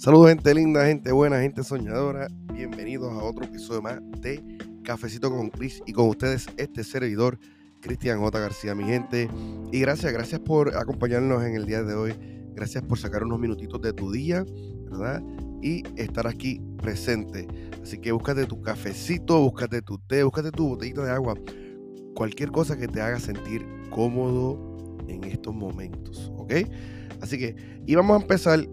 Saludos gente linda, gente buena, gente soñadora. Bienvenidos a otro episodio más de Cafecito con Chris y con ustedes este servidor, Cristian J. García, mi gente. Y gracias, gracias por acompañarnos en el día de hoy. Gracias por sacar unos minutitos de tu día, ¿verdad? Y estar aquí presente. Así que búscate tu cafecito, búscate tu té, búscate tu botellita de agua. Cualquier cosa que te haga sentir cómodo en estos momentos, ¿ok? Así que, y vamos a empezar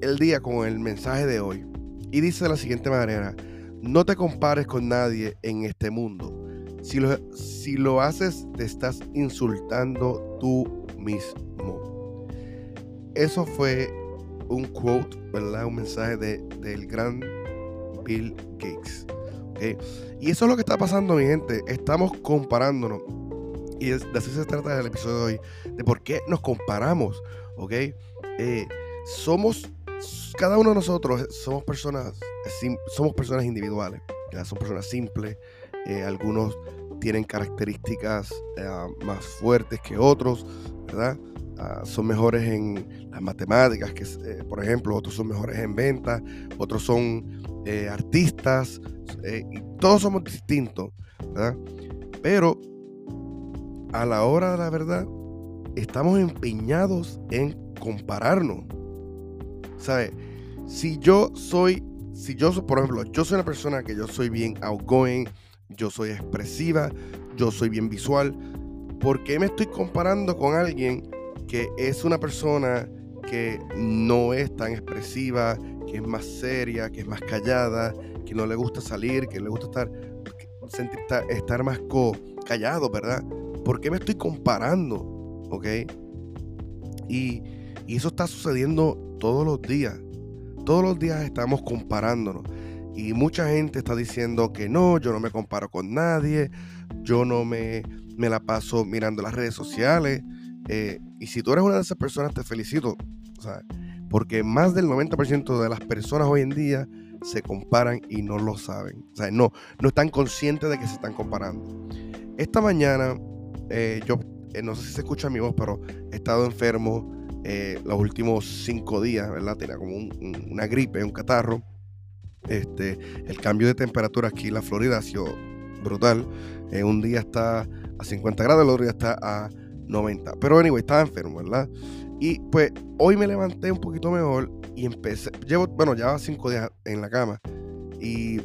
el día con el mensaje de hoy. Y dice de la siguiente manera, no te compares con nadie en este mundo. Si lo, si lo haces, te estás insultando tú mismo. Eso fue un quote, ¿verdad? Un mensaje de, del gran Bill Gates. Y eso es lo que está pasando, mi gente. Estamos comparándonos. Y de así se trata el episodio de hoy. De por qué nos comparamos. ¿Ok? Eh, somos cada uno de nosotros somos personas, somos personas individuales, son personas simples, eh, algunos tienen características eh, más fuertes que otros, ¿verdad? Ah, son mejores en las matemáticas, que eh, por ejemplo, otros son mejores en venta, otros son artistas, y todos somos distintos, ¿verdad? Pero a la hora de la verdad, estamos empeñados en compararnos. ¿Sabes? Si yo soy, si yo, por ejemplo, yo soy una persona que yo soy bien outgoing, yo soy expresiva, yo soy bien visual, ¿por qué me estoy comparando con alguien que es una persona que no es tan expresiva, que es más seria, que es más callada, que no le gusta salir, que le gusta estar, sentir, estar más callado, ¿verdad? ¿Por qué me estoy comparando? ¿Ok? Y, y eso está sucediendo todos los días. Todos los días estamos comparándonos. Y mucha gente está diciendo que no, yo no me comparo con nadie, yo no me, me la paso mirando las redes sociales. Eh, y si tú eres una de esas personas, te felicito. porque más del 90% de las personas hoy en día se comparan y no lo saben. O sea, no, no están conscientes de que se están comparando. Esta mañana, eh, yo eh, no sé si se escucha mi voz, pero he estado enfermo eh, los últimos cinco días, ¿verdad? Tenía como una gripe, un catarro. Este, el cambio de temperatura aquí en la Florida ha sido brutal. Eh, un día está a 50 grados, el otro día está a 90. Pero anyway, estaba enfermo, ¿verdad? Y pues hoy me levanté un poquito mejor y empecé, llevo, bueno, ya cinco días en la cama y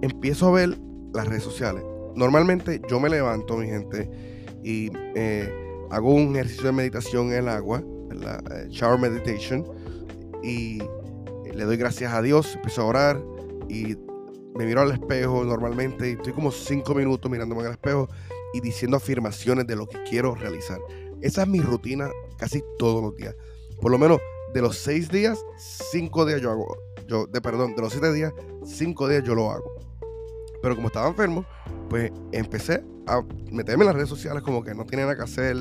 empiezo a ver las redes sociales. Normalmente yo me levanto, mi gente, y eh, hago un ejercicio de meditación en el agua, la eh, shower meditation, y le doy gracias a Dios, empiezo a orar y me miro al espejo normalmente y estoy como cinco minutos mirándome el espejo y diciendo afirmaciones de lo que quiero realizar. Esa es mi rutina casi todos los días. Por lo menos de los seis días, cinco días yo hago, yo, de perdón, de los siete días, cinco días yo lo hago. Pero como estaba enfermo, pues empecé a meterme en las redes sociales como que no tenía nada que hacer,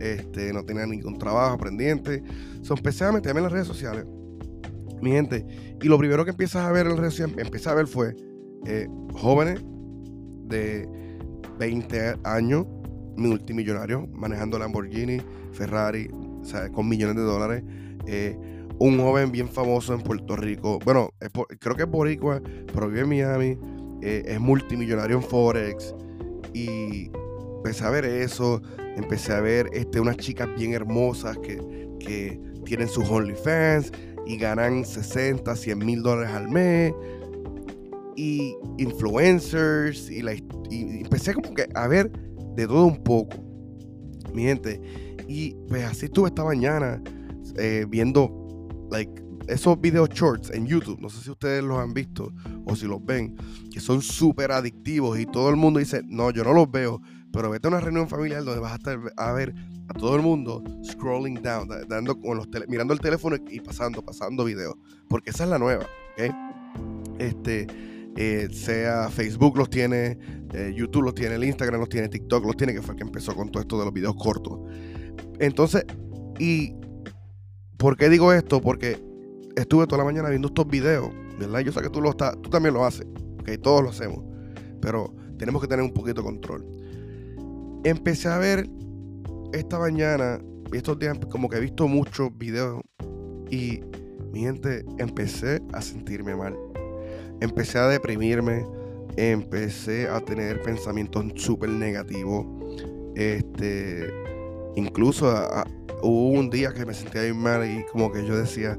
este, no tenía ningún trabajo pendiente. So, empecé a meterme en las redes sociales, mi gente. Y lo primero que empiezas a ver en las redes sociales, empecé a ver fue eh, jóvenes de 20 años, multimillonarios, manejando Lamborghini, Ferrari, con millones de dólares. Eh, un joven bien famoso en Puerto Rico. Bueno, creo que es boricua, pero vive en Miami. Eh, es multimillonario en Forex. Y empecé a ver eso, empecé a ver este, unas chicas bien hermosas que, que tienen sus OnlyFans y ganan 60, 100 mil dólares al mes. Y influencers. Y, la, empecé como que a ver de todo un poco. Mi gente. Y pues así estuve esta mañana eh, viendo like, esos videos shorts en YouTube. No sé si ustedes los han visto o si los ven. Que son súper adictivos. Y todo el mundo dice, no, yo no los veo pero vete a una reunión familiar donde vas a estar a ver a todo el mundo scrolling down, dando con los mirando el teléfono y pasando, pasando videos. Porque esa es la nueva, ¿ok? Este, eh, sea Facebook los tiene, eh, YouTube los tiene, el Instagram los tiene, TikTok los tiene, que fue el que empezó con todo esto de los videos cortos. Entonces, y ¿por qué digo esto? Porque estuve toda la mañana viendo estos videos, ¿verdad? Yo sé que tú lo estás, tú también lo haces, ¿ok? Todos lo hacemos, pero tenemos que tener un poquito de control empecé a ver esta mañana, estos días, como que he visto muchos videos y mi gente, empecé a sentirme mal. Empecé a deprimirme, empecé a tener pensamientos súper negativos. Este, incluso hubo un día que me sentía bien mal y como que yo decía,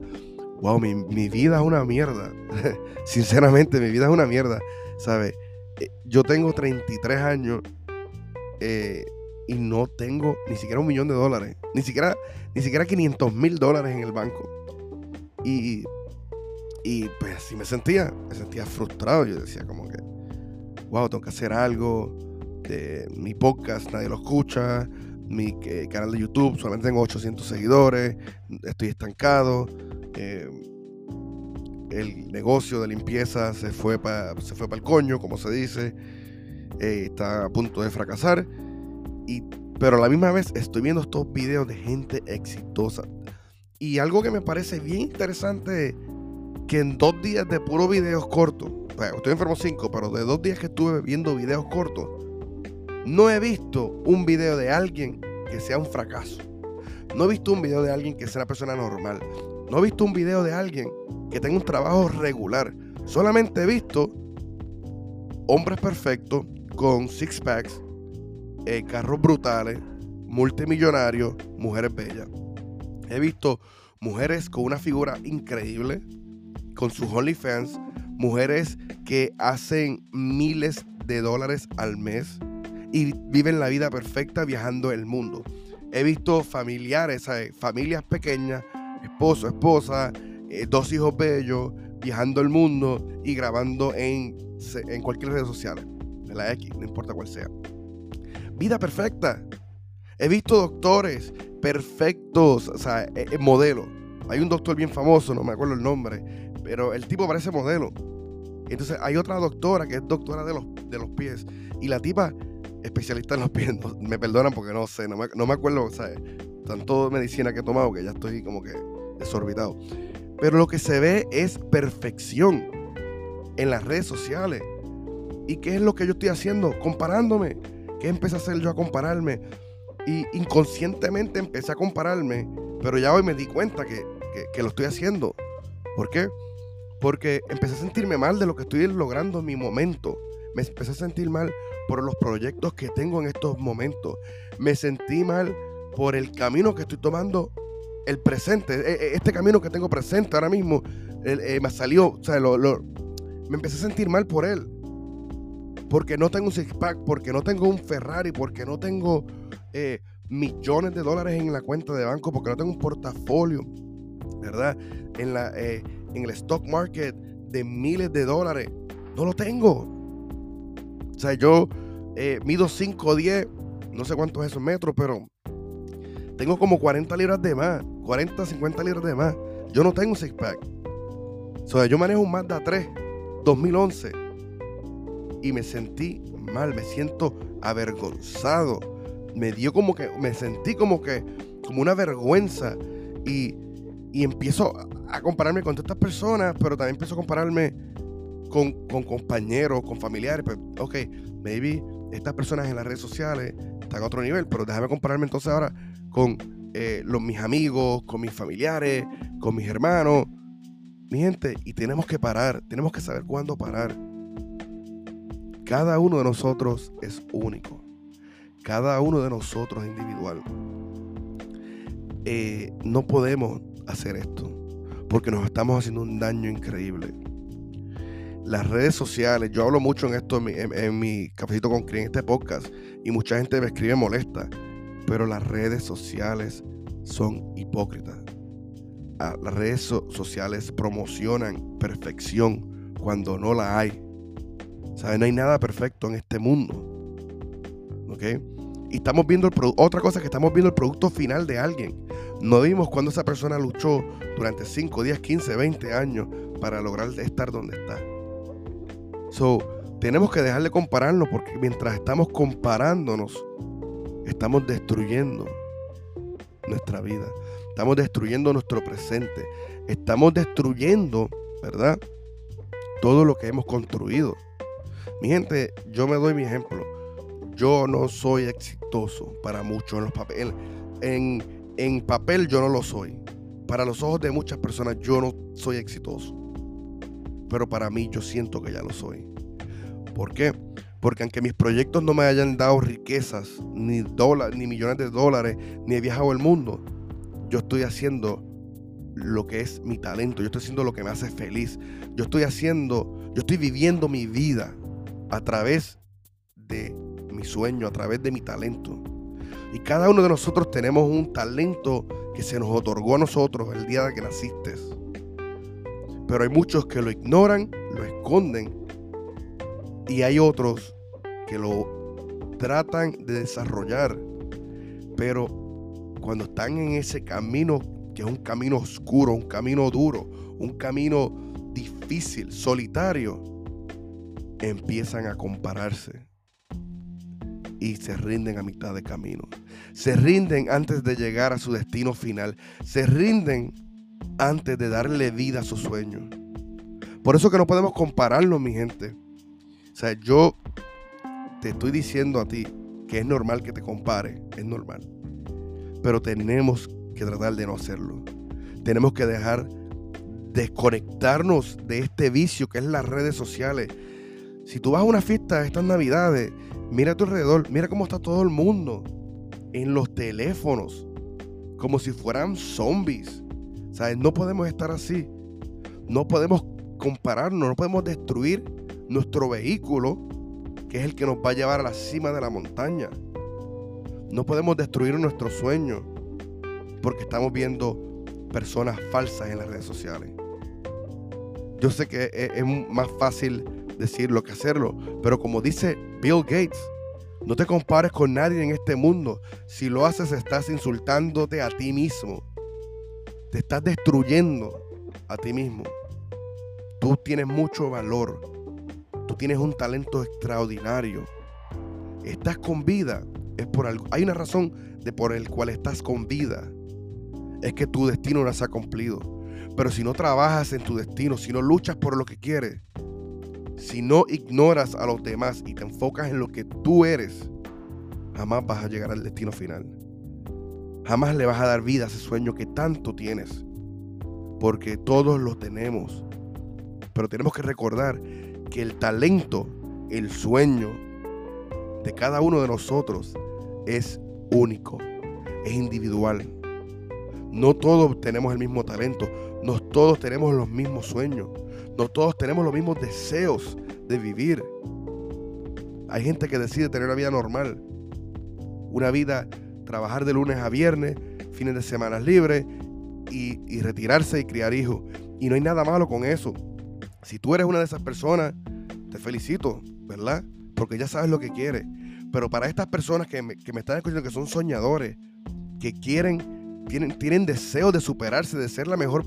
wow, mi, vida es una mierda. Sinceramente, mi vida es una mierda. ¿Sabes? Eh, yo tengo 33 años eh, y no tengo ni siquiera un millón de dólares. Ni siquiera, ni siquiera 500 mil dólares en el banco. Y, y pues así me sentía. Me sentía frustrado. Yo decía como que, wow, tengo que hacer algo. Mi podcast nadie lo escucha. Mi eh, canal de YouTube solamente tengo 800 seguidores. Estoy estancado. Eh, el negocio de limpieza se fue para se fue el coño, como se dice. Eh, está a punto de fracasar. Y, pero a la misma vez estoy viendo estos videos de gente exitosa. Y algo que me parece bien interesante que en dos días de puros videos cortos, estoy enfermo cinco, pero de dos días que estuve viendo videos cortos, no he visto un video de alguien que sea un fracaso. No he visto un video de alguien que sea una persona normal. No he visto un video de alguien que tenga un trabajo regular. Solamente he visto hombres perfectos con six packs, eh, carros brutales, multimillonarios, mujeres bellas. He visto mujeres con una figura increíble, con sus OnlyFans, mujeres que hacen miles de dólares al mes y viven la vida perfecta viajando el mundo. He visto familiares, familias pequeñas, esposo, esposa, eh, dos hijos bellos, viajando el mundo y grabando en, en cualquier red social, de la X, no importa cuál sea. Vida perfecta. He visto doctores perfectos, o sea, eh, eh, modelo. Hay un doctor bien famoso, no me acuerdo el nombre, pero el tipo parece modelo. Entonces hay otra doctora que es doctora de los, de los pies y la tipa especialista en los pies, me perdonan porque no sé, no me, no me acuerdo, sea, tanto medicina que he tomado que ya estoy como que desorbitado. Pero lo que se ve es perfección en las redes sociales. ¿Y qué es lo que yo estoy haciendo? Comparándome. ¿Qué empecé a hacer yo a compararme? Y inconscientemente empecé a compararme, pero ya hoy me di cuenta que, que, lo estoy haciendo. ¿Por qué? Porque empecé a sentirme mal de lo que estoy logrando en mi momento. Me empecé a sentir mal por los proyectos que tengo en estos momentos. Me sentí mal por el camino que estoy tomando el presente, e, e, este camino que tengo presente ahora mismo, eh, me salió, o sea, me empecé a sentir mal por él. Porque no tengo un six pack, porque no tengo un Ferrari, porque no tengo eh, millones de dólares en la cuenta de banco, porque no tengo un portafolio, ¿verdad? En, la, eh, en el stock market de miles de dólares. No lo tengo. O sea, yo mido 5 o 10, no sé cuántos esos metros, pero tengo como 40 libras de más. 40, 50 libras de más. Yo no tengo un six pack. O sea, yo manejo un Mazda 3 2011 y me sentí mal, me siento avergonzado. Me dio como que, me sentí como que, como una vergüenza y, y empiezo a compararme con estas personas, pero también empiezo a compararme con, compañeros, con familiares. Pues, ok, maybe estas personas en las redes sociales están a otro nivel, pero déjame compararme entonces ahora con eh, los, mis amigos, con mis familiares, con mis hermanos. Mi gente, y tenemos que parar, tenemos que saber cuándo parar. Cada uno de nosotros es único. Cada uno de nosotros es individual. Eh, no podemos hacer esto porque nos estamos haciendo un daño increíble. Las redes sociales, yo hablo mucho en esto en mi, cafecito con Cris, en este podcast, y mucha gente me escribe molesta pero las redes sociales son hipócritas. Ah, las redes sociales promocionan perfección cuando no la hay. ¿Sabe? No hay nada perfecto en este mundo. ¿Ok? Y estamos viendo otra cosa que estamos viendo el producto final de alguien. No vimos cuando esa persona luchó durante 5, 10, 15, 20 años para lograr estar donde está. So, tenemos que dejar de compararnos porque mientras estamos comparándonos, estamos destruyendo nuestra vida. Estamos destruyendo nuestro presente. Estamos destruyendo, ¿verdad? Todo lo que hemos construido. Mi gente, yo me doy mi ejemplo. Yo no soy exitoso para muchos en los papeles. En, en papel yo no lo soy. para los ojos de muchas personas yo no soy exitoso. Pero para mí yo siento que ya lo soy. ¿Por qué? Porque aunque mis proyectos no me hayan dado riquezas, ni, dólares, ni millones de dólares, ni he viajado el mundo, yo estoy haciendo lo que es mi talento, yo estoy haciendo lo que me hace feliz, yo estoy haciendo, yo estoy viviendo mi vida a través de mi sueño, a través de mi talento. Y cada uno de nosotros tenemos un talento que se nos otorgó a nosotros el día de que naciste. Pero hay muchos que lo ignoran, lo esconden. Y hay otros que lo tratan de desarrollar. Pero cuando están en ese camino, que es un camino oscuro, un camino duro, un camino difícil, solitario, empiezan a compararse y se rinden a mitad de camino. Se rinden antes de llegar a su destino final. Se rinden antes de darle vida a su sueño. Por eso que no podemos compararlo, mi gente. O sea, yo te estoy diciendo a ti que es normal que te compare, es normal. Pero tenemos que tratar de no hacerlo. Tenemos que dejar desconectarnos de este vicio que es las redes sociales. Si tú vas a una fiesta estas navidades Mira a tu alrededor, mira cómo está todo el mundo en los teléfonos, como si fueran zombies. ¿Sabes? No podemos estar así. No podemos compararnos, no podemos destruir nuestro vehículo, que es el que nos va a llevar a la cima de la montaña. No podemos destruir nuestro sueño porque estamos viendo personas falsas en las redes sociales. Yo sé que es, más fácil decirlo que hacerlo. Pero como dice Bill Gates, no te compares con nadie en este mundo. Si lo haces, estás insultándote a ti mismo. Te estás destruyendo a ti mismo. Tú tienes mucho valor. Tú tienes un talento extraordinario. Estás con vida. Es por algo. Hay una razón de por el cual estás con vida. Es que tu destino no se ha cumplido. Pero si no trabajas en tu destino, si no luchas por lo que quieres, si no ignoras a los demás y te enfocas en lo que tú eres, jamás vas a llegar al destino final. Jamás le vas a dar vida a ese sueño que tanto tienes. Porque todos lo tenemos. Pero tenemos que recordar que el talento, el sueño de cada uno de nosotros es único, es individual. No todos tenemos el mismo talento, no todos tenemos los mismos sueños. No todos tenemos los mismos deseos de vivir. Hay gente que decide tener una vida normal. Una vida, trabajar de lunes a viernes, fines de semana libres y, retirarse y criar hijos. Y no hay nada malo con eso. Si tú eres una de esas personas, te felicito, ¿verdad? Porque ya sabes lo que quieres. Pero para estas personas que me, están escuchando, que son soñadores, que quieren, tienen, tienen deseo de superarse, de ser la mejor,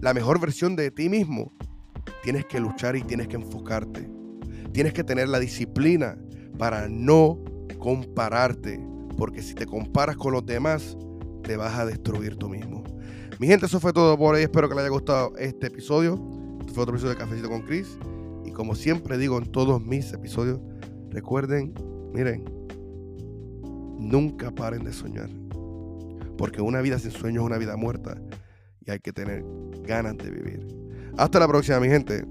la mejor versión de ti mismo, tienes que luchar y tienes que enfocarte. Tienes que tener la disciplina para no compararte, porque si te comparas con los demás, te vas a destruir tú mismo. Mi gente, eso fue todo por hoy. Espero que les haya gustado este episodio. Este fue otro episodio de Cafecito con Chris. Y como siempre digo en todos mis episodios, recuerden, miren, nunca paren de soñar. Porque una vida sin sueño es una vida muerta y hay que tener ganas de vivir. Hasta la próxima, mi gente.